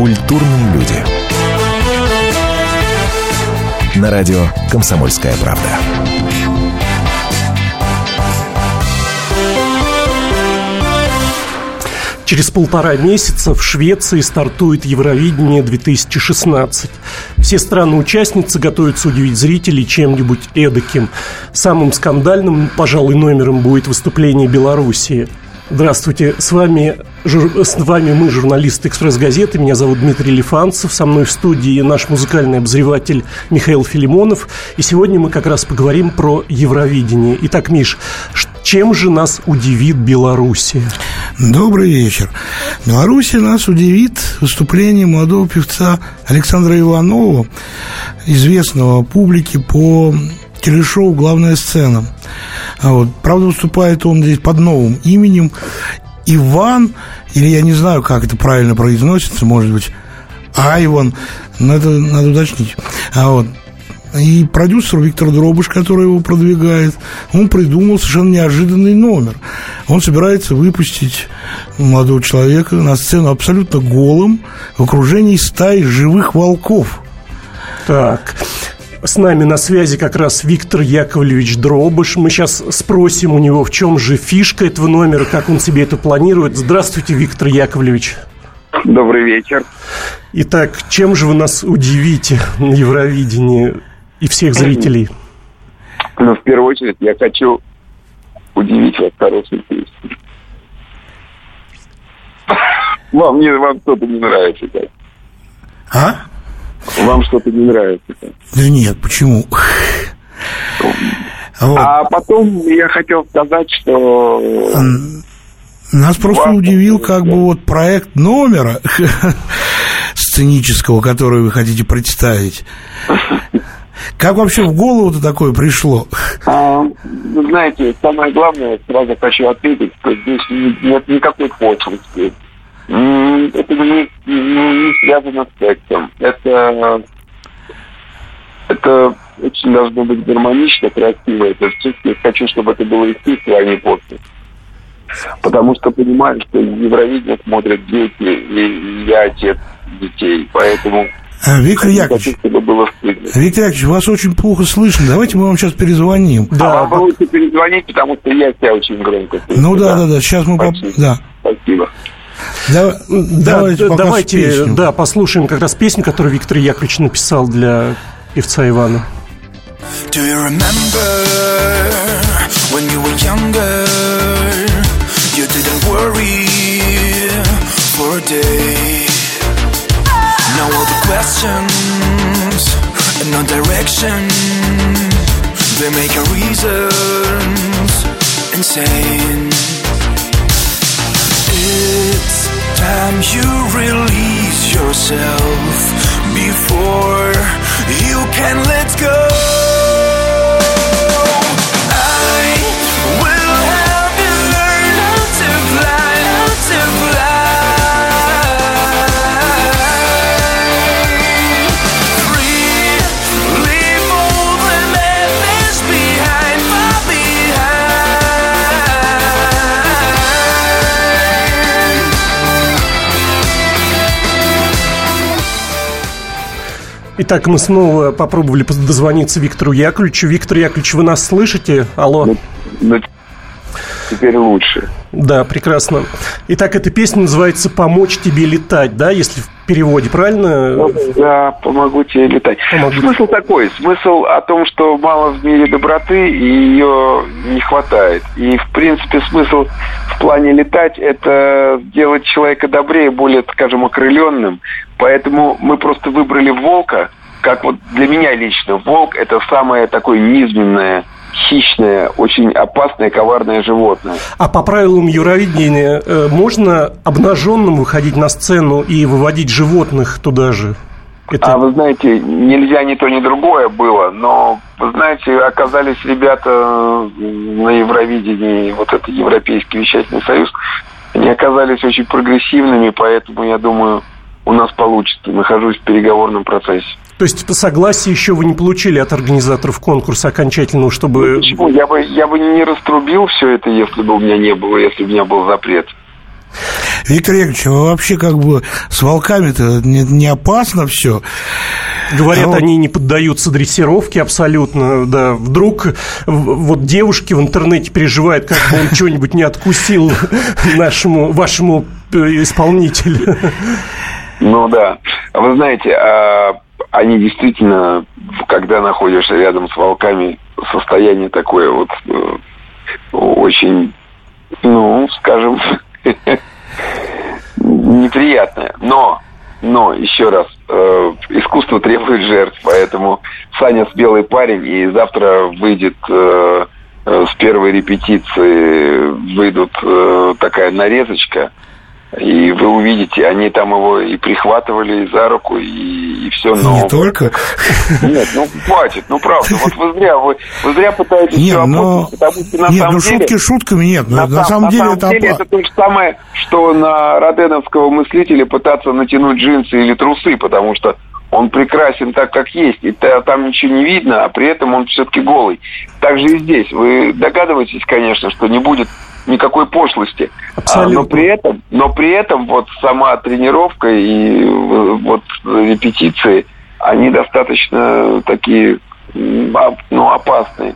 Культурные люди. На радио «Комсомольская правда». Через полтора месяца в Швеции стартует Евровидение 2016. Все страны-участницы готовятся удивить зрителей чем-нибудь эдаким. Самым скандальным, пожалуй, номером будет выступление Белоруссии – Здравствуйте, с вами, с вами мы, журналисты «Экспресс-газеты». Меня зовут Дмитрий Лифанцев. Со мной в студии наш музыкальный обозреватель Михаил Филимонов. И сегодня мы как раз поговорим про Евровидение. Итак, Миш, чем же нас удивит Белоруссия? Добрый вечер. Белоруссия нас удивит выступлением молодого певца Александра Иванова, известного публике по телешоу «Главная сцена». А вот. Правда, выступает он здесь под новым именем Иван, или я не знаю, как это правильно произносится, может быть, Айван, это надо уточнить. А вот. И продюсер Виктор Дробыш, который его продвигает, он придумал совершенно неожиданный номер. Он собирается выпустить молодого человека на сцену абсолютно голым в окружении стаи живых волков. Так, с нами на связи как раз Виктор Яковлевич Дробыш. Мы сейчас спросим у него, в чем же фишка этого номера, как он себе это планирует. Здравствуйте, Виктор Яковлевич. Добрый вечер. Итак, чем же вы нас удивите на Евровидении и всех зрителей? Ну, в первую очередь, я хочу удивить вас хорошей песней. Вам, не, вам что-то не нравится, так? А? Вам что-то не нравится? Да нет, почему? Вот. А потом я хотел сказать, что... Нас просто Вам удивил как бы вот проект номера сценического, который вы хотите представить. Как вообще в голову-то такое пришло? А, знаете, самое главное, сразу хочу ответить, что здесь нет никакой пошлости. Это не, не, не связано с сексом. Это, это очень должно быть гармонично, красиво. Это я хочу, чтобы это было искусство, а не после. Потому что понимаю, что Евровидение смотрят дети, и я отец детей. Поэтому а, Виктор Яковлевич, Виктор Яковлевич, вас очень плохо слышно. Давайте мы вам сейчас перезвоним. Да, а вам лучше перезвонить, потому что я тебя очень громко слышу. Ну да, да, да, сейчас мы... Спасибо. Да. Спасибо. Да, давайте, да, давайте да, послушаем как раз песню, которую Виктор Яковлевич написал для певца Ивана. Do you remember when you were younger? You didn't worry for a day. Now all the questions and no direction they make our reasons insane. It's time you release yourself before you can let go. Итак, мы снова попробовали дозвониться Виктору Яковлевичу. Виктор Яковлевич, вы нас слышите? Алло. Ну, ну, теперь лучше. Да, прекрасно. Итак, эта песня называется «Помочь тебе летать», да, если в переводе, правильно? Ну, да, «Помогу тебе летать». Помогу. Смысл такой, смысл о том, что мало в мире доброты, и ее не хватает. И, в принципе, смысл в плане летать – это сделать человека добрее, более, скажем, окрыленным. Поэтому мы просто выбрали волка, как вот для меня лично, волк – это самое такое низменное – хищное, очень опасное, коварное животное. А по правилам Евровидения э, можно обнаженным выходить на сцену и выводить животных туда же? Это... А вы знаете, нельзя ни то, ни другое было, но, вы знаете, оказались ребята на Евровидении, вот это Европейский вещательный союз, они оказались очень прогрессивными, поэтому, я думаю, у нас получится. Нахожусь в переговорном процессе. То есть это согласие еще вы не получили от организаторов конкурса окончательного, чтобы... Ну, почему? Я бы, я бы не раструбил все это, если бы у меня не было, если бы у меня был запрет. Виктор Яковлевич, а вообще как бы с волками-то не, не опасно все? Говорят, а они не поддаются дрессировке абсолютно, да. Вдруг вот девушки в интернете переживают, как бы он что-нибудь не откусил нашему, вашему э, исполнителю. Ну да. Вы знаете, а они действительно, когда находишься рядом с волками, состояние такое вот э, очень, ну, скажем, неприятное. Но, но, еще раз, э, искусство требует жертв, поэтому Саня с белый парень, и завтра выйдет э с первой репетиции выйдут э, такая нарезочка и вы увидите, они там его и прихватывали за руку, и, и все. Но... Не только? Нет, ну хватит, ну правда. Вот вы зря, вы, вы зря пытаетесь нет, все но... потому что на нет, самом ну, деле... шутки шутками нет. На, на, самом, на деле, самом это... деле это то же самое, что на роденовского мыслителя пытаться натянуть джинсы или трусы, потому что он прекрасен так, как есть, и там ничего не видно, а при этом он все-таки голый. Так же и здесь. Вы догадываетесь, конечно, что не будет никакой пошлости. Абсолютно. А, но при этом, но при этом вот сама тренировка и вот репетиции, они достаточно такие, ну, опасные.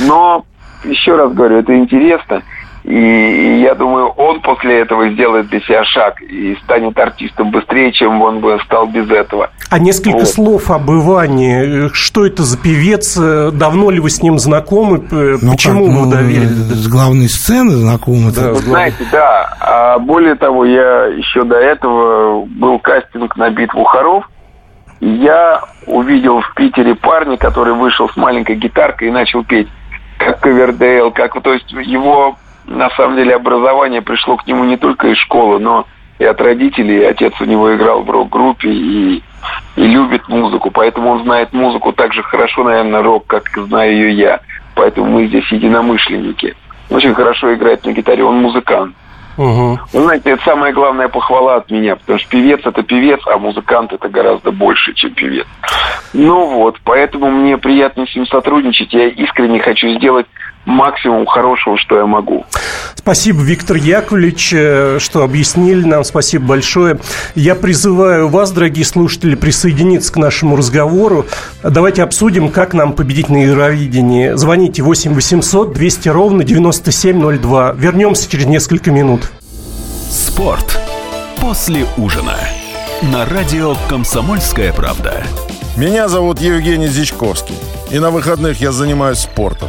Но еще раз говорю, это интересно. И я думаю, он после этого сделает для себя шаг и станет артистом быстрее, чем он бы стал без этого. А несколько вот. слов об Иване. Что это за певец? Давно ли вы с ним знакомы? Ну, Почему как, ну, вы доверили? С главной сцены знакомы? Да, вы знаете, да. А более того, я еще до этого был кастинг на битву хоров. Я увидел в Питере парня, который вышел с маленькой гитаркой и начал петь как Ковердейл, как то есть его на самом деле образование пришло к нему не только из школы, но и от родителей. Отец у него играл в рок-группе и, и любит музыку, поэтому он знает музыку так же хорошо, наверное, рок, как знаю ее я. Поэтому мы здесь единомышленники. Очень хорошо играет на гитаре, он музыкант. Угу. Вы знаете, это самая главная похвала от меня, потому что певец это певец, а музыкант это гораздо больше, чем певец. Ну вот, поэтому мне приятно с ним сотрудничать. Я искренне хочу сделать максимум хорошего, что я могу. Спасибо, Виктор Яковлевич, э, что объяснили нам. Спасибо большое. Я призываю вас, дорогие слушатели, присоединиться к нашему разговору. Давайте обсудим, как нам победить на Евровидении. Звоните 8 800 200 ровно 9702. Вернемся через несколько минут. Спорт после ужина. На радио «Комсомольская правда». Меня зовут Евгений Зичковский. И на выходных я занимаюсь спортом.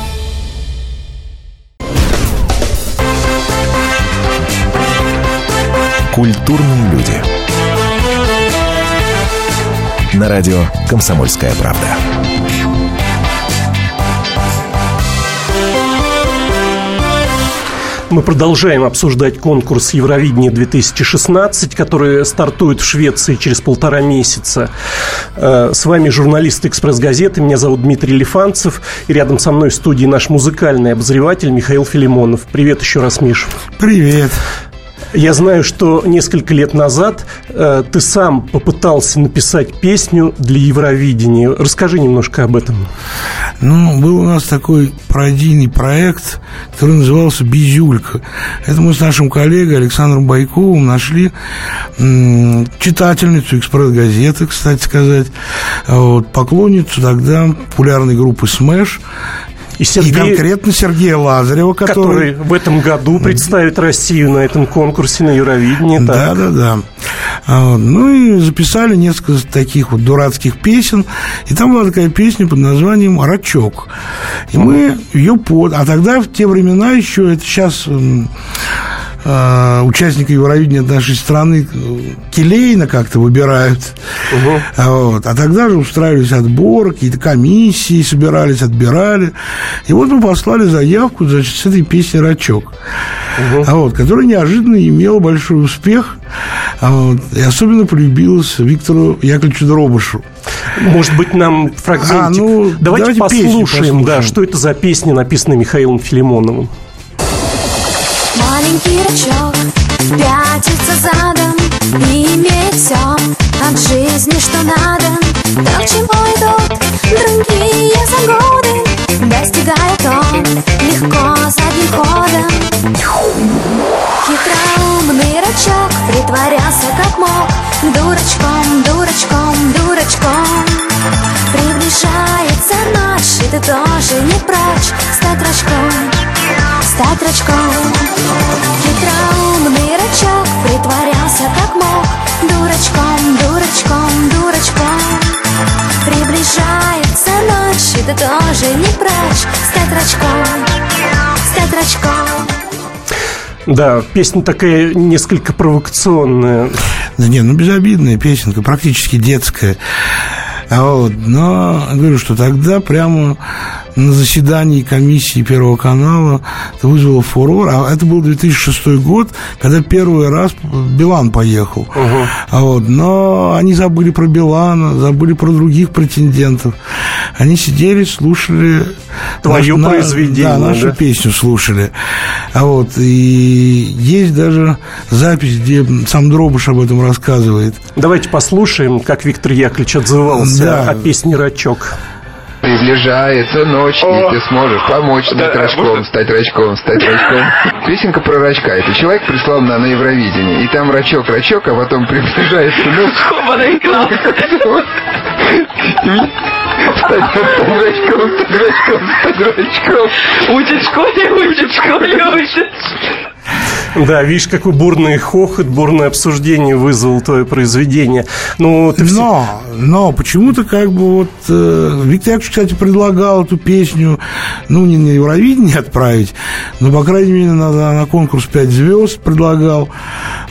Культурные люди. На радио «Комсомольская правда». Мы продолжаем обсуждать конкурс Евровидение-2016, который стартует в Швеции через полтора месяца. Э, с вами журналист «Экспресс-газеты». Меня зовут Дмитрий Лифанцев. И рядом со мной в студии наш музыкальный обозреватель Михаил Филимонов. Привет еще раз, Миш. Привет. Я знаю, что несколько лет назад э, ты сам попытался написать песню для Евровидения. Расскажи немножко об этом. Ну, был у нас такой пародийный проект, который назывался «Безюлька». Это мы с нашим коллегой Александром Байковым нашли м- читательницу «Экспресс-газеты», кстати сказать, вот, поклонницу тогда популярной группы «Smash», и, Сергей, и конкретно Сергея Лазарева, который... который в этом году представит Россию на этом конкурсе на Евровидении. Да, да, да. А ну и записали несколько таких вот дурацких песен. И там была такая песня под названием «Рачок». И мы ее под... А тогда, в те времена еще, это сейчас э, участника Евровидения нашей страны келейно как-то выбирают. Угу. А, вот. а тогда же устраивались отборы, какие-то комиссии собирались, отбирали. И вот мы послали заявку значит, с этой песней «Рачок», угу. а вот, которая неожиданно имела большой успех. А вот, и особенно полюбилась Виктору Яковлевичу Дробышу. Может быть, нам фрагментик. А, ну, давайте, давайте послушаем, послушаем, да, что это за песня, написанная Михаилом Филимоновым. Маленький рачок пятится задом И имеет все от жизни, что надо. То, к чему идут другие за годы Достигает он легко задним ходом. Хитроумный рачок притворялся как мог. Дурачком, дурачком, дурачком. Приближается ночь, и ты тоже не прочь Стать рачком, ты тоже не прочь Стать рачком, стать рачком да, песня такая несколько провокационная. Да не, ну безобидная песенка, практически детская. А вот, но говорю, что тогда прямо на заседании комиссии Первого канала это вызвало фурор. А это был 2006 год, когда первый раз Билан поехал. Угу. А вот, но они забыли про Билана, забыли про других претендентов. Они сидели, слушали... Твое наш, произведение. Да, нашу да? песню слушали. А вот, и есть даже запись, где сам Дробыш об этом рассказывает. Давайте послушаем, как Виктор Яковлевич отзывался да. о песне «Рачок». Приближается ночь, О! и ты сможешь помочь стать да, рачком, вот... стать рачком, стать рачком. Песенка про рачка. Это человек прислал на, на Евровидение. И там рачок, рачок, а потом приближается ночь. Скобанный экран. Стать рачком, стать рачком, стать рачком. Учит в школе, учит в школе, учит. Да, видишь, какой бурный хохот, бурное обсуждение вызвало твое произведение. Ну, ты но, все... но почему-то как бы вот э, Виктор Яковлевич, кстати, предлагал эту песню, ну, не на Евровидение отправить, но, по крайней мере, на, на конкурс «Пять звезд» предлагал.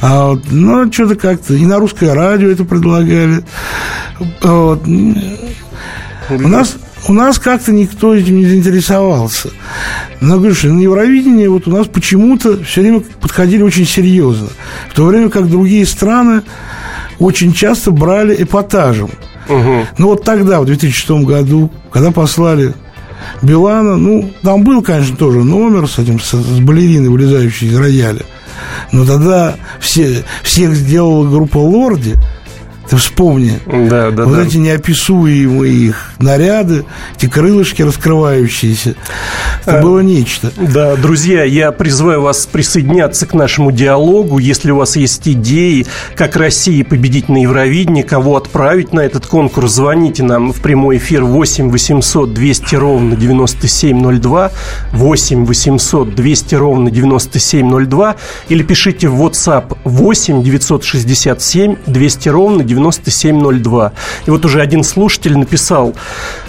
А вот, ну, что-то как-то и на русское радио это предлагали. Вот. У нас у нас как-то никто этим не заинтересовался. Но, говорю, что на Евровидении вот у нас почему-то все время подходили очень серьезно. В то время как другие страны очень часто брали эпатажем. Угу. Ну, вот тогда, в 2006 году, когда послали Билана, ну, там был, конечно, тоже номер с этим, с, с балериной, вылезающей из рояля. Но тогда все, всех сделала группа «Лорди», ты вспомни. Да, да, вот да. эти неописуемые их наряды, эти крылышки раскрывающиеся. Это а, было нечто. Да, друзья, я призываю вас присоединяться к нашему диалогу. Если у вас есть идеи, как России победить на Евровидении, кого отправить на этот конкурс, звоните нам в прямой эфир 8 800 200 ровно 9702, 8 800 200 ровно 9702 или пишите в WhatsApp 8 967 200 ровно 9702. 9702. И вот уже один слушатель написал,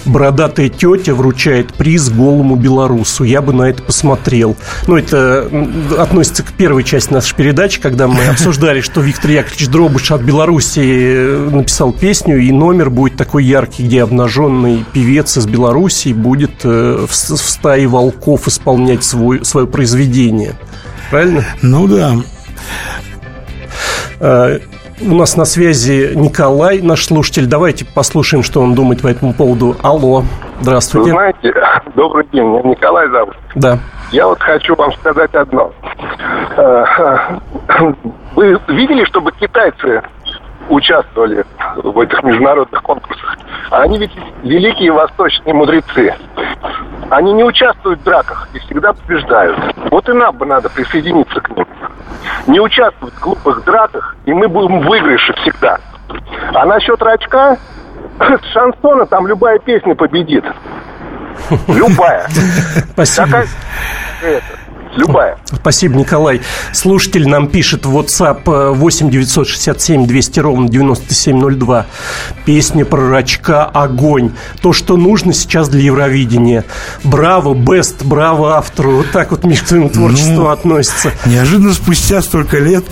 бородатая тетя вручает приз голому белорусу. Я бы на это посмотрел. Ну, это относится к первой части нашей передачи, когда мы обсуждали, что Виктор Яковлевич Дробыш от Беларуси э, написал песню, и номер будет такой яркий, где обнаженный певец из Беларуси будет э, в стае волков исполнять свой, свое произведение. Правильно? Ну да. Э, у нас на связи Николай, наш слушатель. Давайте послушаем, что он думает по этому поводу. Алло, здравствуйте. Вы знаете, добрый день, меня Николай зовут. Да. Я вот хочу вам сказать одно. Э, вы видели, чтобы китайцы участвовали в этих международных конкурсах? Они ведь великие восточные мудрецы. Они не участвуют в драках и всегда побеждают. Вот и нам бы надо присоединиться к ним не участвовать в глупых драках, и мы будем в выигрыше всегда. А насчет рачка, с шансона там любая песня победит. Любая. Спасибо. Такая... Любая. Спасибо, Николай. Слушатель нам пишет в WhatsApp 8 967 200 ровно 9702. Песня про рачка «Огонь». То, что нужно сейчас для Евровидения. Браво, бест, браво автору. Вот так вот Миш к твоему творчеству ну, относится. Неожиданно спустя столько лет.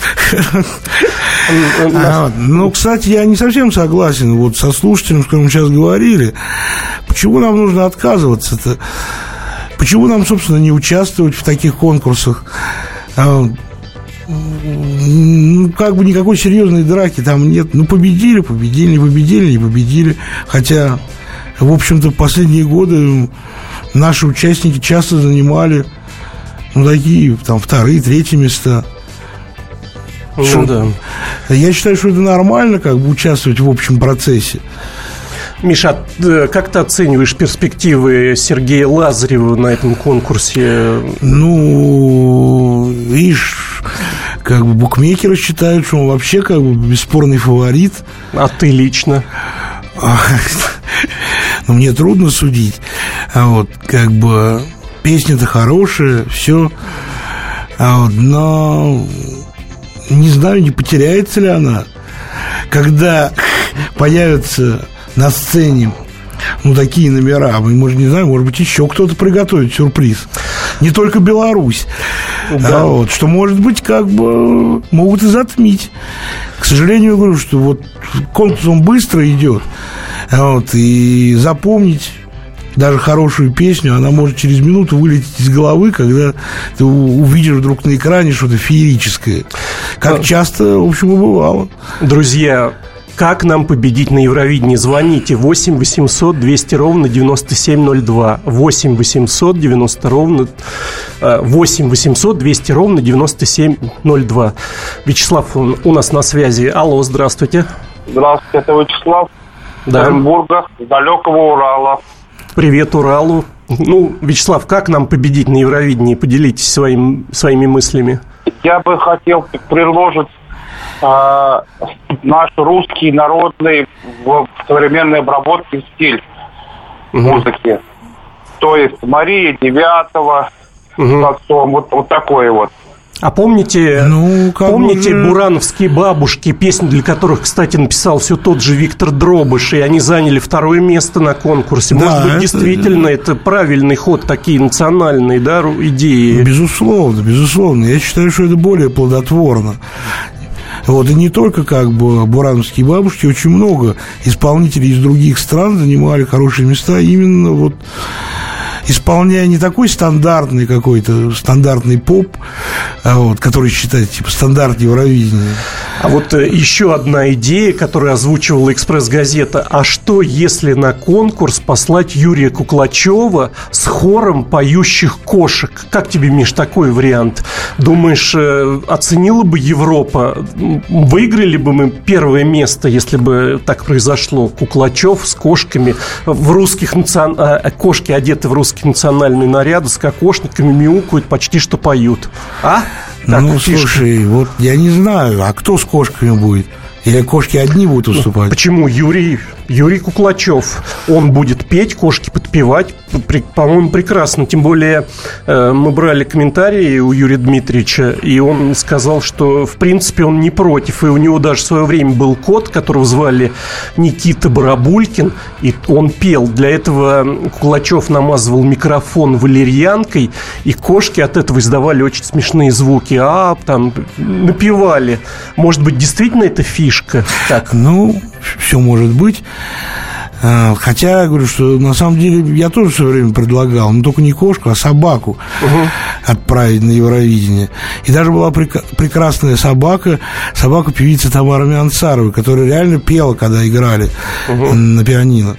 А, ну, кстати, я не совсем согласен вот со слушателем, с которым мы сейчас говорили. Почему нам нужно отказываться-то? Почему нам, собственно, не участвовать в таких конкурсах? А, ну, как бы никакой серьезной драки там нет. Ну, победили, победили, не победили, не победили. Хотя, в общем-то, последние годы наши участники часто занимали ну, такие, там, вторые, третьи места. Ну, что, да. Я считаю, что это нормально, как бы участвовать в общем процессе. Миша, э, как ты оцениваешь перспективы Сергея Лазарева на этом конкурсе? Ну, видишь, как бы букмекеры считают, что он вообще как бы бесспорный фаворит. А ты лично? Ну, мне трудно судить. А вот, как бы, песня-то хорошая, все. А вот, но не знаю, не потеряется ли она. Когда появится на сцене ну, такие номера. Мы, может, не знаю, может быть, еще кто-то приготовит сюрприз. Не только Беларусь. Да. А вот, что, может быть, как бы могут и затмить. К сожалению, я говорю, что вот конкурс он быстро идет. А вот, и запомнить даже хорошую песню, она может через минуту вылететь из головы, когда ты увидишь вдруг на экране что-то феерическое. Как часто, в общем, и бывало. Друзья, как нам победить на Евровидении? Звоните 8 800 200 ровно 9702. 8 800 90 ровно 8 800 200 ровно 9702. Вячеслав у нас на связи. Алло, здравствуйте. Здравствуйте, это Вячеслав. Да. Оренбурга, далекого Урала. Привет, Уралу. Ну, Вячеслав, как нам победить на Евровидении? Поделитесь своим, своими мыслями. Я бы хотел предложить э, наш русский народный в современной обработке стиль угу. музыки. То есть Мария Девятого, угу. вот, вот такое вот. А помните, ну, помните уже... бурановские бабушки, песни для которых, кстати, написал все тот же Виктор Дробыш, и они заняли второе место на конкурсе. Да, Может быть, это... действительно, это правильный ход, такие национальные да, идеи. Безусловно, безусловно. Я считаю, что это более плодотворно. Вот, и не только как бы бурановские бабушки, очень много исполнителей из других стран занимали хорошие места именно вот исполняя не такой стандартный какой-то, стандартный поп, а вот, который считается типа стандарт Евровидения. А вот э, еще одна идея, которую озвучивала «Экспресс-газета». А что, если на конкурс послать Юрия Куклачева с хором поющих кошек? Как тебе, Миш, такой вариант? Думаешь, э, оценила бы Европа? Выиграли бы мы первое место, если бы так произошло? Куклачев с кошками в русских национ... Э, кошки одеты в русские национальные наряды с кокошниками, мяукают, почти что поют. А? Так, ну, фишка. слушай, вот я не знаю, а кто с кошками будет? Или кошки одни будут выступать? Почему Юрий Юрий Куклачев. Он будет петь, кошки подпевать. По-моему, прекрасно. Тем более э, мы брали комментарии у Юрия Дмитриевича, и он сказал, что в принципе он не против. И у него даже в свое время был кот, которого звали Никита Барабулькин, и он пел. Для этого Куклачев намазывал микрофон валерьянкой, и кошки от этого издавали очень смешные звуки. А, там, напевали. Может быть, действительно это фишка? Так. Ну, все может быть. А, хотя, говорю, что на самом деле я тоже все время предлагал, но только не кошку, а собаку угу. отправить на Евровидение. И даже была прек- прекрасная собака, собака певицы Тамары Миансаровой, которая реально пела, когда играли угу. на пианино.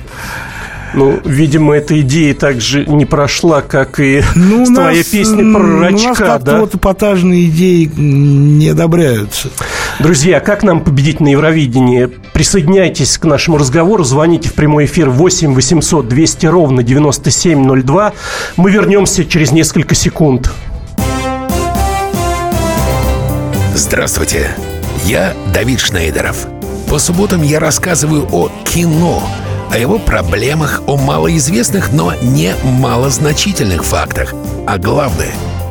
Ну, видимо, эта идея также не прошла, как и ну, твоя нас, песня про рачка, у нас да? вот эпатажные идеи не одобряются. Друзья, как нам победить на Евровидении? Присоединяйтесь к нашему разговору, звоните в прямой эфир 8 800 200 ровно 9702. Мы вернемся через несколько секунд. Здравствуйте, я Давид Шнейдеров. По субботам я рассказываю о кино – о его проблемах, о малоизвестных, но не малозначительных фактах. А главное,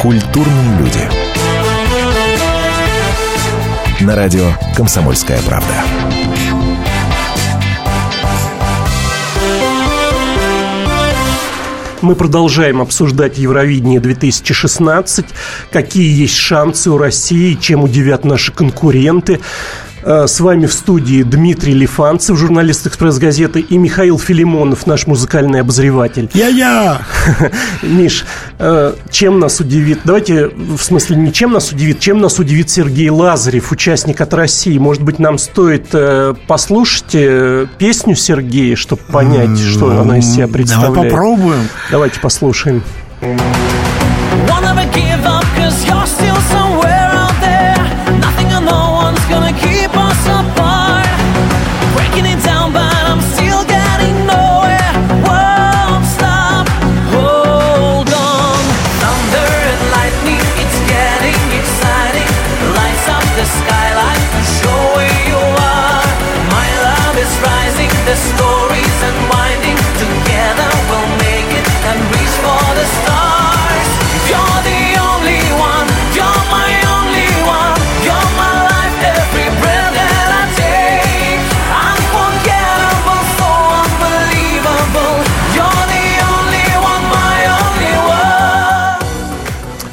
Культурные люди. На радио «Комсомольская правда». Мы продолжаем обсуждать Евровидение 2016, какие есть шансы у России, чем удивят наши конкуренты. Э, с вами в студии Дмитрий Лифанцев, журналист «Экспресс-газеты», и Михаил Филимонов, наш музыкальный обозреватель. Я-я! Миш, э, чем нас удивит? Давайте, в смысле, не чем нас удивит, чем нас удивит Сергей Лазарев, участник от России. Может быть, нам стоит э, послушать песню Сергея, чтобы понять, что она из себя представляет? Давай попробуем. Давайте послушаем.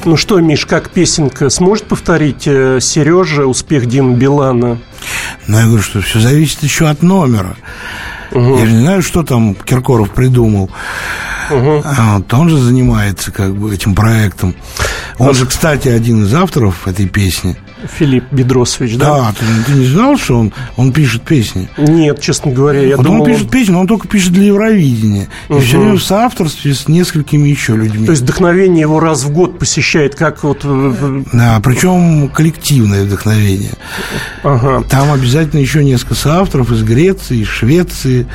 Ну что, Миш, как песенка сможет повторить э, Сережа успех Димы Билана? Ну, я говорю, что все зависит еще от номера. Угу. Я же не знаю, что там Киркоров придумал. Угу. Вот он же занимается как бы этим проектом. Он же, кстати, один из авторов этой песни. Филипп Бедросович, да? Да, ты, ты не знал, что он, он пишет песни? Нет, честно говоря, я вот думал... Он пишет песни, но он только пишет для Евровидения. Угу. И все время в соавторстве с несколькими еще людьми. То есть вдохновение его раз в год посещает, как вот... Э, да, причем коллективное вдохновение. Ага. Там обязательно еще несколько соавторов из Греции, из Швеции.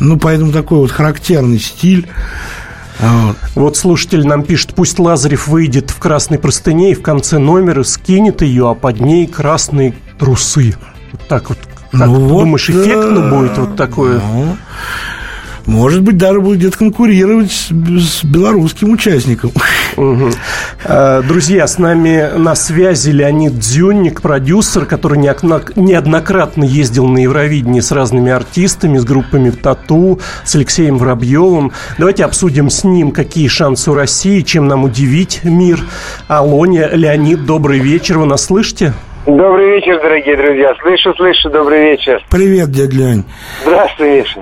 Ну, поэтому такой вот характерный стиль. Вот. вот слушатель нам пишет, пусть Лазарев выйдет в красной простыне и в конце номера скинет ее, а под ней красные трусы. Вот так вот. Как, ну, вот, думаешь, эффектно будет вот такое? Ну, может быть, даже будет конкурировать с белорусским участником. Угу. Друзья, с нами на связи Леонид Дзюнник, продюсер, который неоднократно ездил на Евровидение с разными артистами, с группами «Тату», с Алексеем Воробьевым. Давайте обсудим с ним, какие шансы у России, чем нам удивить мир. Алоня, Леонид, добрый вечер, вы нас слышите? Добрый вечер, дорогие друзья. Слышу, слышу, добрый вечер. Привет, дядя Лень. Здравствуй, Миша.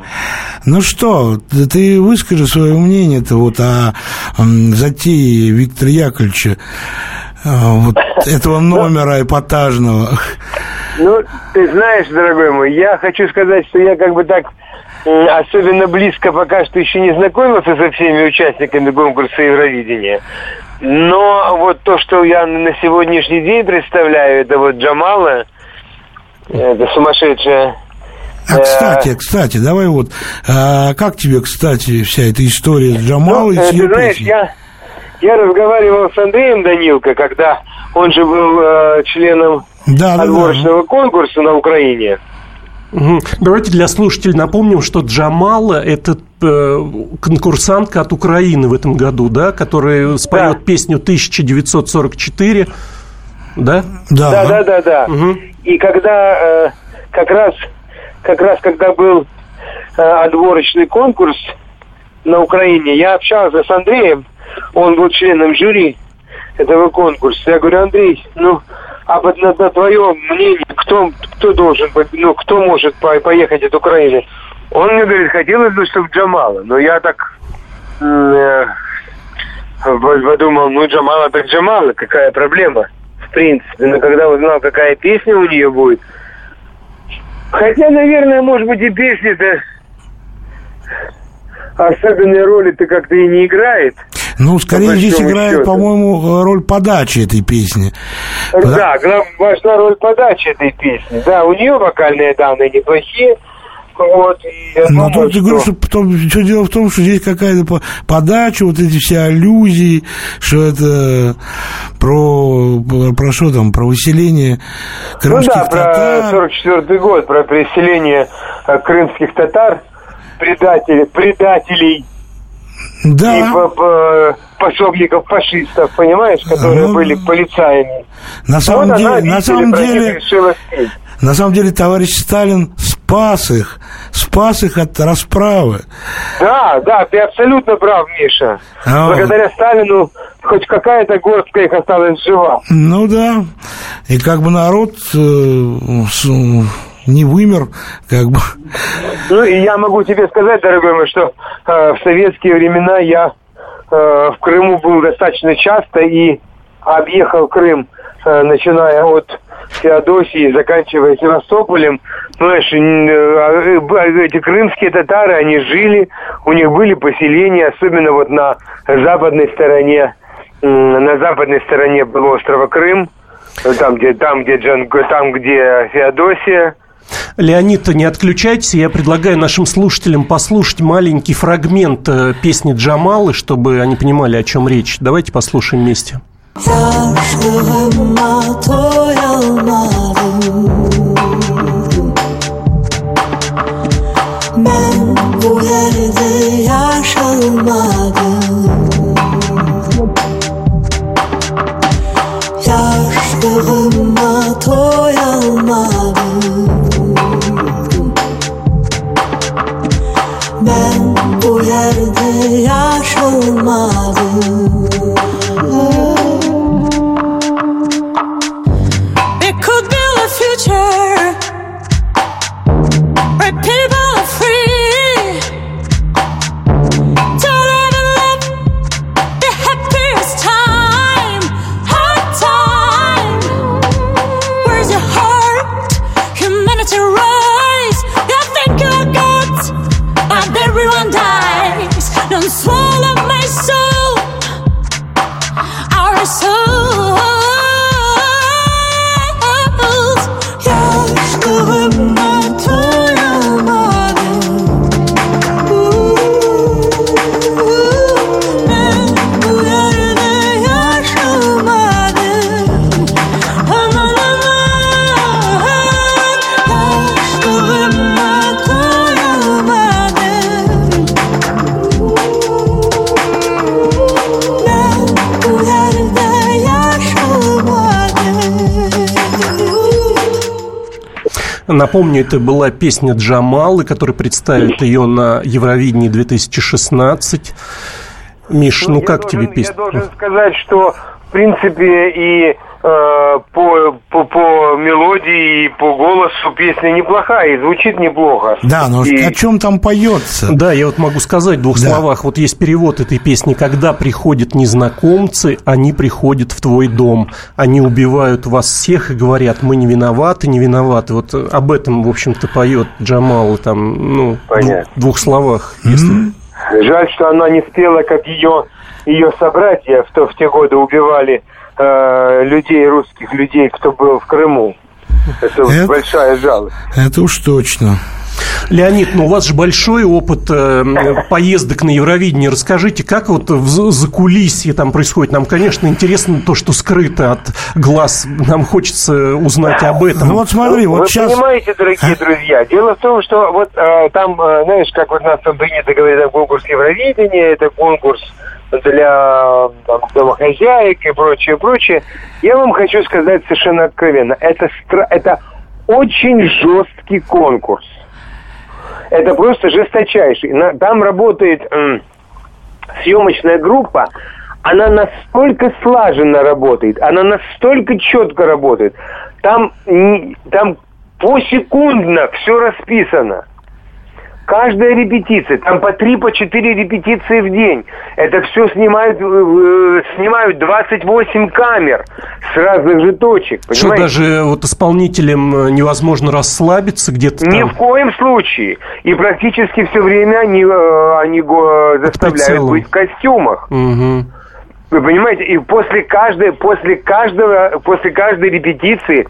Ну что, ты выскажи свое мнение-то вот о затее Виктора Яковлевича, а, вот этого номера эпатажного. Ну, ты знаешь, дорогой мой, я хочу сказать, что я как бы так особенно близко пока что еще не знакомился со всеми участниками конкурса Евровидения. Но вот то, что я на сегодняшний день представляю, это вот Джамала, это сумасшедшая а кстати, кстати, давай вот, а, как тебе, кстати, вся эта история с Джамалой? Ну, с ты знаешь, я, я разговаривал с Андреем Данилко, когда он же был э, членом да, отборочного да, да. конкурса на Украине. Давайте для слушателей напомним, что Джамала – это э, конкурсантка от Украины в этом году, да, которая споет да. песню 1944, да? Да, да, да, да. да. Угу. И когда э, как раз, как раз когда был э, отборочный конкурс на Украине, я общался с Андреем, он был членом жюри этого конкурса. Я говорю, Андрей, ну, а вот на, на твое мнение, кто, кто должен, ну, кто может поехать от Украины? Он мне говорит, хотелось бы, чтобы Джамала. Но я так э, подумал, ну, Джамала так Джамала, какая проблема, в принципе. Но когда узнал, какая песня у нее будет, хотя, наверное, может быть, и песня-то особенной роли-то как-то и не играет. Ну, скорее По здесь играет, по-моему, роль подачи этой песни. Да, глав- важна роль подачи этой песни. Да, у нее вокальные данные неплохие. Вот, и я Но думаю, тут я говорю, что потом, все дело в том, что здесь какая-то по- подача, вот эти все аллюзии, что это про, про что там, про выселение Ну крымских да, про татар. 44 год, про переселение э, крымских татар, предателей, предателей Да. и по- по- пособников фашистов, понимаешь, которые Ну, были полицаями. На самом Вот она, деле, на видите самом деле, на самом деле товарищ Сталин спас их, спас их от расправы. Да, да, ты абсолютно прав, Миша. А. Благодаря Сталину хоть какая-то горстка их осталась жива. Ну да. И как бы народ э, не вымер, как бы. Ну, и я могу тебе сказать, дорогой мой, что э, в советские времена я э, в Крыму был достаточно часто и объехал Крым, э, начиная от Феодосии, заканчивая Севастополем. Знаешь, н- э, эти крымские татары, они жили, у них были поселения, особенно вот на западной стороне, на западной стороне острова Крым, там, где, там, где, Джан- там, где Феодосия, Леонид, не отключайтесь. Я предлагаю нашим слушателям послушать маленький фрагмент э, песни Джамалы, чтобы они понимали, о чем речь. Давайте послушаем вместе. Yaşlığıma doyamadım Напомню, это была песня Джамалы, которая представит ее на Евровидении 2016. Миш, ну как тебе Я песня? должен сказать, что в принципе и э, по, по, по мелодии и по голосу песня неплохая и звучит неплохо. Да, но И- о чем там поется? Да, я вот могу сказать в двух Да. словах. Вот есть перевод этой песни. Когда приходят незнакомцы, они приходят в твой дом. Они убивают вас всех и говорят, мы не виноваты, не виноваты. Вот об этом, в общем-то, поет Джамал там, ну, в Понятно. двух словах. Если... Жаль, что она не спела, как ее ее собратья в, то, в те годы убивали э, людей, русских людей, кто был в Крыму. Это, Это- большая жалость. Это уж точно. Леонид, ну у вас же большой опыт э, поездок на Евровидение. Расскажите, как вот в за- закулисье там происходит? Нам, конечно, интересно то, что скрыто от глаз. Нам хочется узнать об этом. Ну вот смотри, вот Вы сейчас... понимаете, дорогие друзья, дело в том, что вот э, там, э, знаешь, как вот нас там принято говорить, там конкурс Евровидения, это конкурс для там, домохозяек и прочее, прочее. Я вам хочу сказать совершенно откровенно, это, стра- это очень жесткий конкурс. Это просто жесточайший. Там работает м, съемочная группа, она настолько слаженно работает, она настолько четко работает. Там, там посекундно все расписано. Каждая репетиция, там по три, по четыре репетиции в день. Это все снимают, э, э, снимают 28 камер с разных же точек. Что понимаете? даже вот исполнителям э, невозможно расслабиться где-то Ни там? в коем случае. И практически все время они, э, они го- заставляют быть в костюмах. Мгм. Вы понимаете, и после каждой, после каждого, после каждой репетиции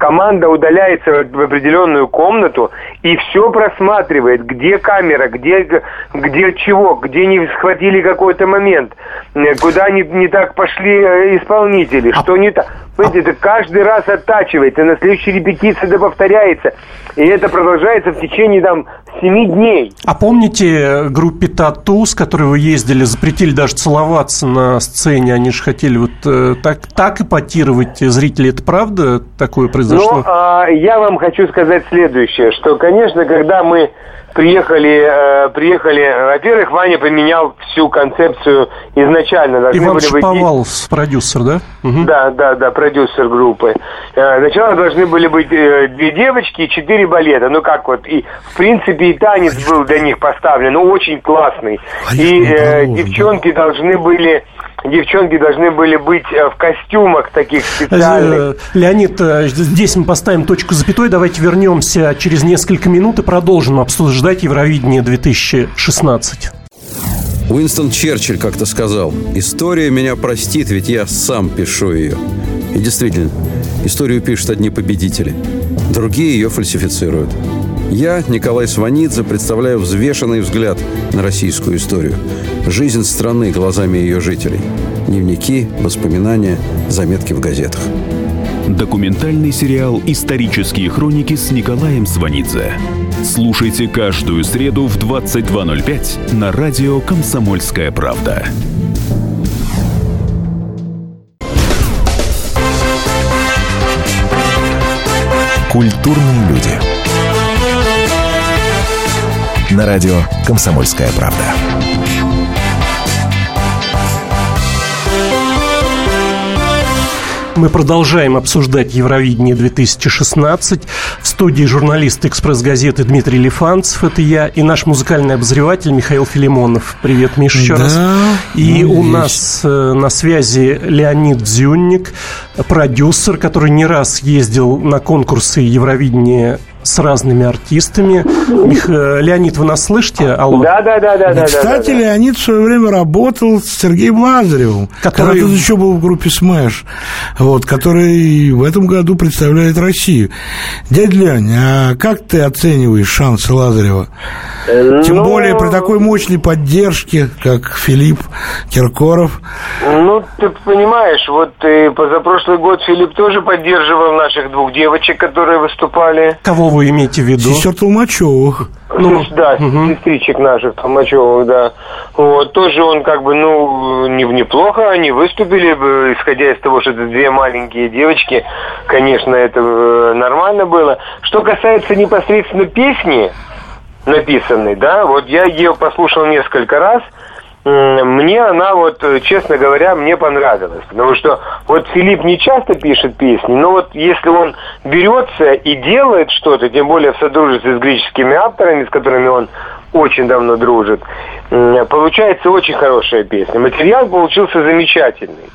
команда удаляется в определенную комнату и все просматривает, где камера, где, где чего, где не схватили какой-то момент, э, куда не, не так пошли э, исполнители, что не так. Понимаете, это каждый раз оттачивается, на следующей репетиции это повторяется. И это продолжается в течение там семи дней. А помните э, группе Тату, с которой вы ездили, запретили даже целоваться на сцене? Они же хотели вот э, так, так эпатировать зрителей. Это правда такое произошло? Ну, а, я вам хочу сказать следующее, что, конечно, когда мы приехали, э, приехали, во-первых, Ваня поменял всю концепцию изначально. Должны Иван были быть- Шаповалов, продюсер, да? Мгм. Да, да, да, продюсер группы. Э, Сначала должны были быть э, две девочки и четыре балета. Ну как вот, и в принципе и танец был для них поставлен, ну очень классный. И э, девчонки должны были, девчонки должны были быть э, в костюмах таких специальных. Э, Леонид, э, здесь мы поставим точку запятой. Давайте вернемся через несколько минут и продолжим обсуждать Евровидение 2016. Уинстон Черчилль как-то сказал, «История меня простит, ведь я сам пишу ее». И действительно, историю пишут одни победители, другие ее фальсифицируют. Я, Николай Сванидзе, представляю взвешенный взгляд на российскую историю. Жизнь страны глазами ее жителей. Дневники, воспоминания, заметки в газетах. Документальный сериал «Исторические хроники» с Николаем Сванидзе. Слушайте каждую среду в 22.05 на радио «Комсомольская правда». Культурные люди. На радио «Комсомольская правда». Мы продолжаем обсуждать Евровидение 2016. В студии журналист «Экспресс-газеты» Дмитрий Лифанцев, это я, и наш музыкальный обозреватель Михаил Филимонов. Привет, Миша, еще Да, раз. И ну, у нас э, на связи Леонид Дзюнник, продюсер, который не раз ездил на конкурсы Евровидения с разными артистами. Мих- э, Леонид, вы нас слышите? Алло. Да, да, да, да, И, да. Кстати, Леонид в свое время работал с Сергеем Лазаревым, Который- который еще был в группе Smash, вот, который в этом году представляет Россию. Дядя Лень, а как ты оцениваешь шансы Лазарева? Тем Ну, более при такой мощной поддержке, как Филипп Киркоров. Ну, ты понимаешь, вот э, позапрошлый год Филипп тоже поддерживал наших двух девочек, которые выступали. Кого вы имеете в виду? Сестер Толмачевых. Ну, да, сестричек наших Толмачевых, да. Вот, тоже он как бы, ну, не, неплохо они выступили, бы, исходя из того, что это две маленькие девочки, конечно, это э, нормально было. Что касается непосредственно песни, написанной, да, вот я ее послушал несколько раз, мне она вот, э, честно говоря, мне понравилась. Потому что вот Филипп не часто пишет песни, но вот если он берется и делает что-то, тем более в содружестве с греческими авторами, с которыми он очень давно дружит, получается очень хорошая песня. Материал получился замечательный.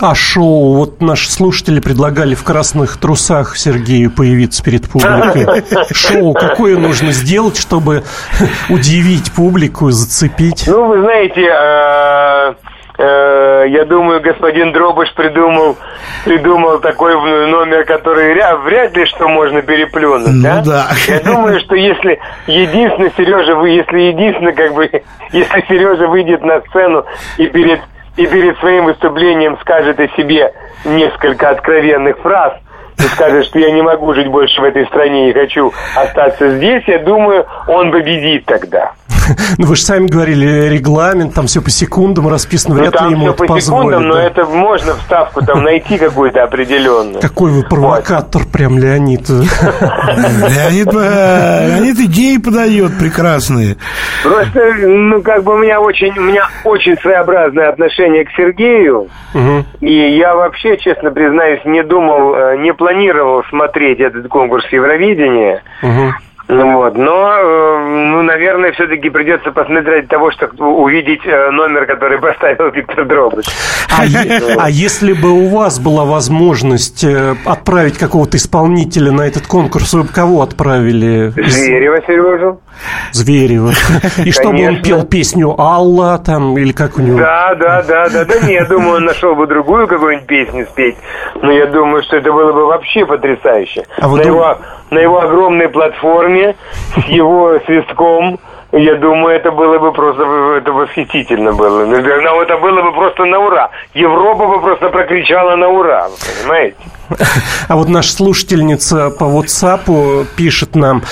А шоу? Вот наши слушатели предлагали в красных трусах Сергею появиться перед публикой. Шоу какое нужно сделать, чтобы удивить публику зацепить? Ну, вы знаете, э, э, я думаю, господин Дробыш придумал, придумал такой номер, который ря- вряд ли что можно переплюнуть, Ну да? да. Я думаю, что если единственное, Сережа, вы, если единственное, как бы, если Сережа выйдет на сцену и перед, и перед своим выступлением скажет о себе несколько откровенных фраз, и скажет, что я не могу жить больше в этой стране и хочу остаться здесь, я думаю, он победит тогда. Ну, вы же сами говорили, регламент, там все по секундам расписано, Ну, вряд ли там ему все это по секундам, но да. это можно вставку там найти какую-то определенную. Какой вы провокатор, прям, Леонид. Леонид, э, Леонид идеи подает прекрасные. Просто, ну, как бы у меня очень, у меня очень своеобразное отношение к Сергею. И я вообще, честно признаюсь, не думал, э, не планировал смотреть этот конкурс Евровидения. Ну, Вот, но, э, ну, наверное, все-таки придется посмотреть того, что увидеть э, номер, который поставил Виктор Дробыш. А, е- а если бы у вас была возможность э, отправить какого-то исполнителя на этот конкурс, вы бы кого отправили? Зверева Сережу. Зверева. И чтобы он пел песню Алла там, или как у него? Да, да, да, да, да, не, я думаю, он нашел бы другую какую-нибудь песню спеть, но я думаю, что это было бы вообще потрясающе. А его, на его огромной платформе, с его свистком, я думаю, это было бы просто, это восхитительно было. Ну, это было бы просто на ура. Европа бы просто прокричала на ура, понимаете? А вот наша слушательница по WhatsApp пишет нам,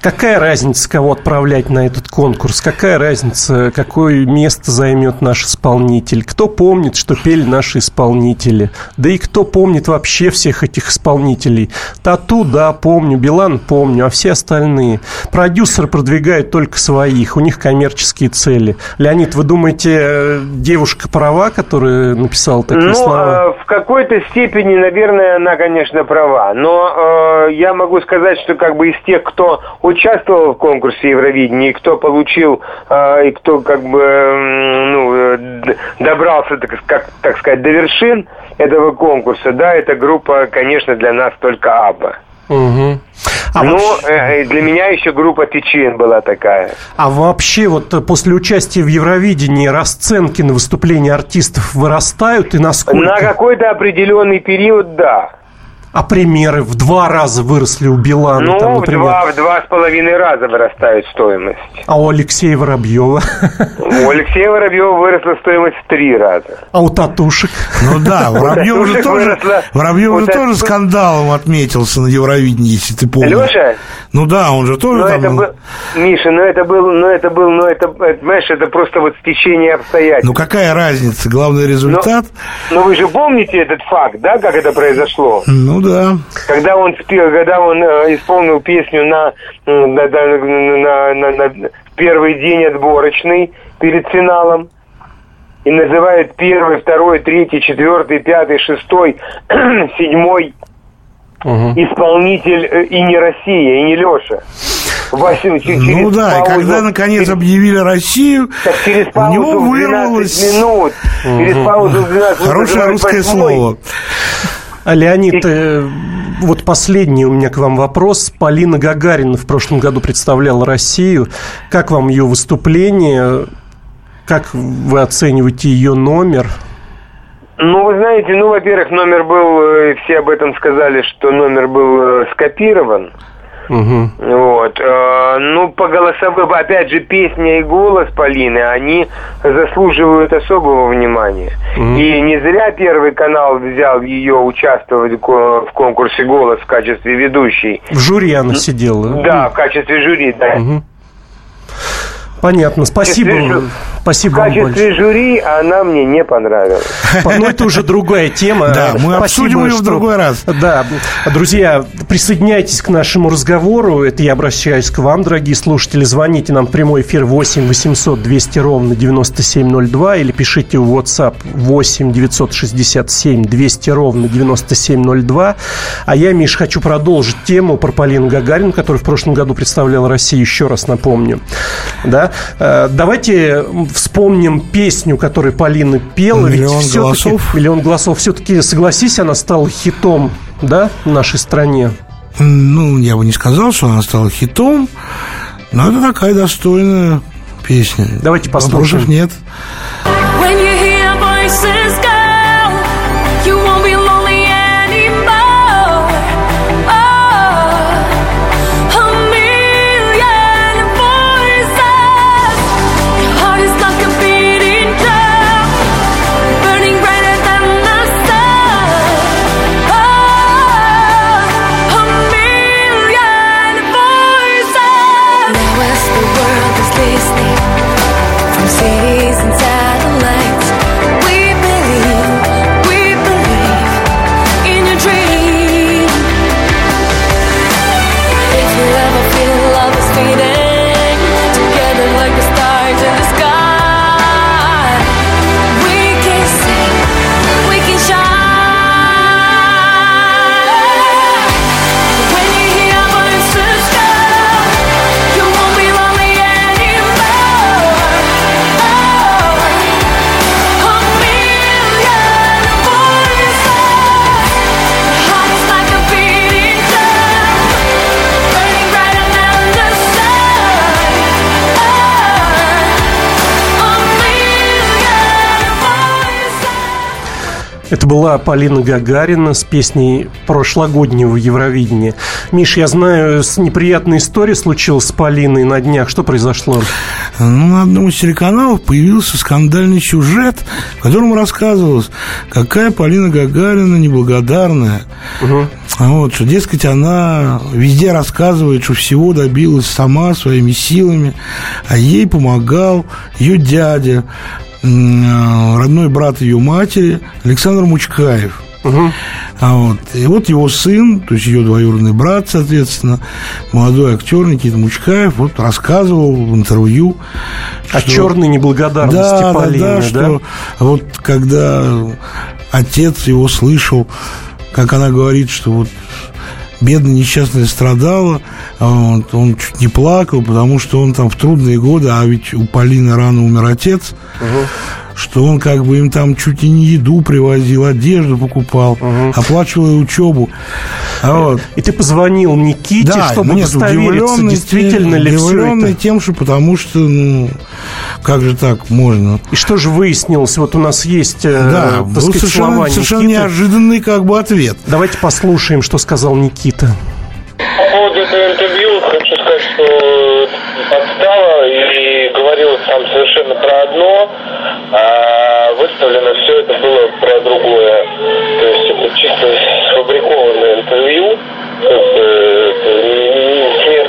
какая разница, кого отправлять на этот конкурс, какая разница, какое место займет наш исполнитель, кто помнит, что пели наши исполнители, да и кто помнит вообще всех этих исполнителей. Тату, да, помню, Билан помню, а все остальные. Продюсер продвигает только своих, у них коммерческие цели. Леонид, вы думаете, девушка права, которая написала такие ну, слова? э, в какой-то степени, наверное, она, конечно, права. Но э, я могу сказать, что как бы из тех, кто участвовал в конкурсе Евровидения, и кто получил, э, и кто как бы ну, э, д- добрался, так, как, так сказать, до вершин этого конкурса, да, эта группа, конечно, для нас только Абба. Мгм. А ну, вообще- э, для меня еще группа Тичин была такая. А вообще вот э, после участия в Евровидении расценки на выступления артистов вырастают и насколько? На какой-то определенный период, да. А примеры в два раза выросли у Билана, ну, там, в например. два, в два с половиной раза вырастает стоимость. А у Алексея Воробьева? У Алексея Воробьева выросла стоимость в три раза. А у татушек? Ну да, Воробьев же тоже. Воробьев же тоже скандалом отметился на Евровидении, если ты помнишь. Леша? Ну да, он же тоже Ну, там... это был, Миша, ну это был, ну это был, ну это, понимаешь, это просто вот стечение обстоятельств. Ну какая разница? Главный результат? Но вы же помните этот факт, да, как это произошло? Ну да. Когда он спел, когда он э, исполнил песню на, на, на- на- на- первый день отборочный перед финалом, и называет первый, второй, третий, четвертый, пятый, шестой, седьмой исполнитель э, и не Россия, и не Леша. Василий, через Ну да, и паузу- когда наконец объявили Россию, так через у паузу него в 12 вырвалось... минут, через паузу в 12 минут Хорошее русское слово. А, Леонид, э, вот последний у меня к вам вопрос. Полина Гагарина в прошлом году представляла Россию. Как вам ее выступление? Как вы оцениваете ее номер? Ну, вы знаете, ну, во-первых, номер был, э, все об этом сказали, что номер был э, скопирован. Мгм. Вот. э, Ну, по голосовым, опять же, песня и голос Полины, они заслуживают особого внимания. Мгм. И не зря Первый канал взял ее участвовать в ко- в конкурсе «Голос» в качестве ведущей. В жюри она сидела. Да, в качестве жюри, да. Мгм. Понятно. Спасибо. Качестве- Спасибо В вам качестве большое. жюри она мне не понравилась. Но это уже другая тема. Да, мы обсудим ее в другой раз. Да, друзья, присоединяйтесь к нашему разговору. Это я обращаюсь к вам, дорогие слушатели. Звоните нам в прямой эфир 8 800 200 ровно 9702 или пишите в WhatsApp 8 967 200 ровно 9702. А я, Миш, хочу продолжить тему про Полину Гагарину, которая в прошлом году представляла Россию, еще раз напомню. Да? Э, Давайте вспомним песню, которую Полина пела. Ведь «Миллион всё-таки- голосов». Миллион голосов. Все-таки, согласись, она стала хитом, да, в нашей стране. Ну, я бы не сказал, что она стала хитом, но это такая достойная песня. Давайте послушаем. Вопросов нет. When you hear voices Это была Полина Гагарина с песней прошлогоднего Евровидения. Миш, я знаю, неприятная история случилась с Полиной на днях. Что произошло? Ну, на одном из телеканалов появился скандальный сюжет, в котором рассказывалось, какая Полина Гагарина неблагодарная. Угу. Вот, что, дескать, она везде рассказывает, что всего добилась сама своими силами, а ей помогал ее дядя, родной брат ее матери Александр Мучкаев. Угу. А вот, и вот его сын, то есть ее двоюродный брат, соответственно, молодой актер Никита Мучкаев, вот рассказывал в интервью. О что... черной неблагодарности да, Полины, да, да, что вот когда отец его слышал, как она говорит, что вот бедная несчастная страдала, а вот, он чуть не плакал, потому что он там в трудные годы, а ведь у Полины рано умер отец, угу. Что он как бы им там чуть и не еду привозил, одежду покупал, угу. оплачивал учебу. А вот. И ты позвонил Никите, да, чтобы нет, удостовериться, действительно ли все это? тем, что потому что, ну, как же так можно? И что же выяснилось? Вот у нас есть, э, да, был сказать, совершенно, слова совершенно Никиты. неожиданный как бы ответ. Давайте послушаем, что сказал Никита. По поводу этого интервью хочу сказать, что подстава и говорилось там совершенно про одно, а выставлено все это было про другое. То есть это чисто сфабрикованное интервью.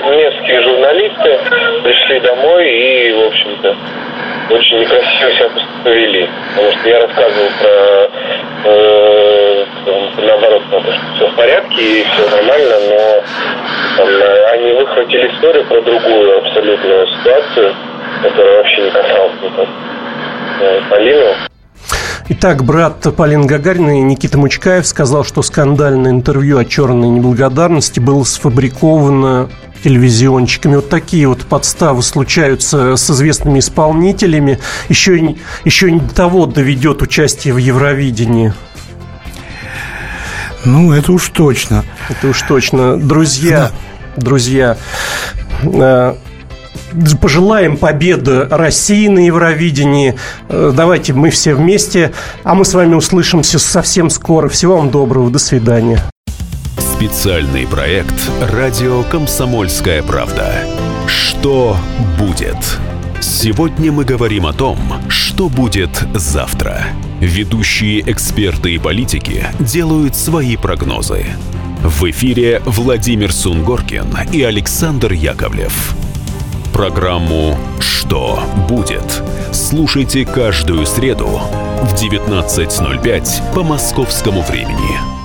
Местные журналисты пришли домой и, в общем-то, очень некрасиво себя повели. Потому что я рассказывал про э, наоборот, что все в порядке и все нормально, но там, они выхватили историю про другую абсолютную ситуацию, которая вообще не касалась никак э, Полину. Итак, брат Полины Гагариной Никита Мучкаев сказал, что скандальное интервью о черной неблагодарности было сфабриковано телевизионщиками. Вот такие вот подставы случаются с известными исполнителями. Еще, еще не до того доведет участие в Евровидении. Ну, это уж точно. Это уж точно. Друзья, да. друзья, э, пожелаем победы России на Евровидении. Э, давайте мы все вместе. А мы с вами услышимся совсем скоро. Всего вам доброго. До свидания. Специальный проект «Радио Комсомольская правда». Что будет? Сегодня мы говорим о том, что будет завтра. Ведущие эксперты и политики делают свои прогнозы. В эфире Владимир Сунгоркин и Александр Яковлев. Программу «Что будет?» слушайте каждую среду в 19.05 по московскому времени.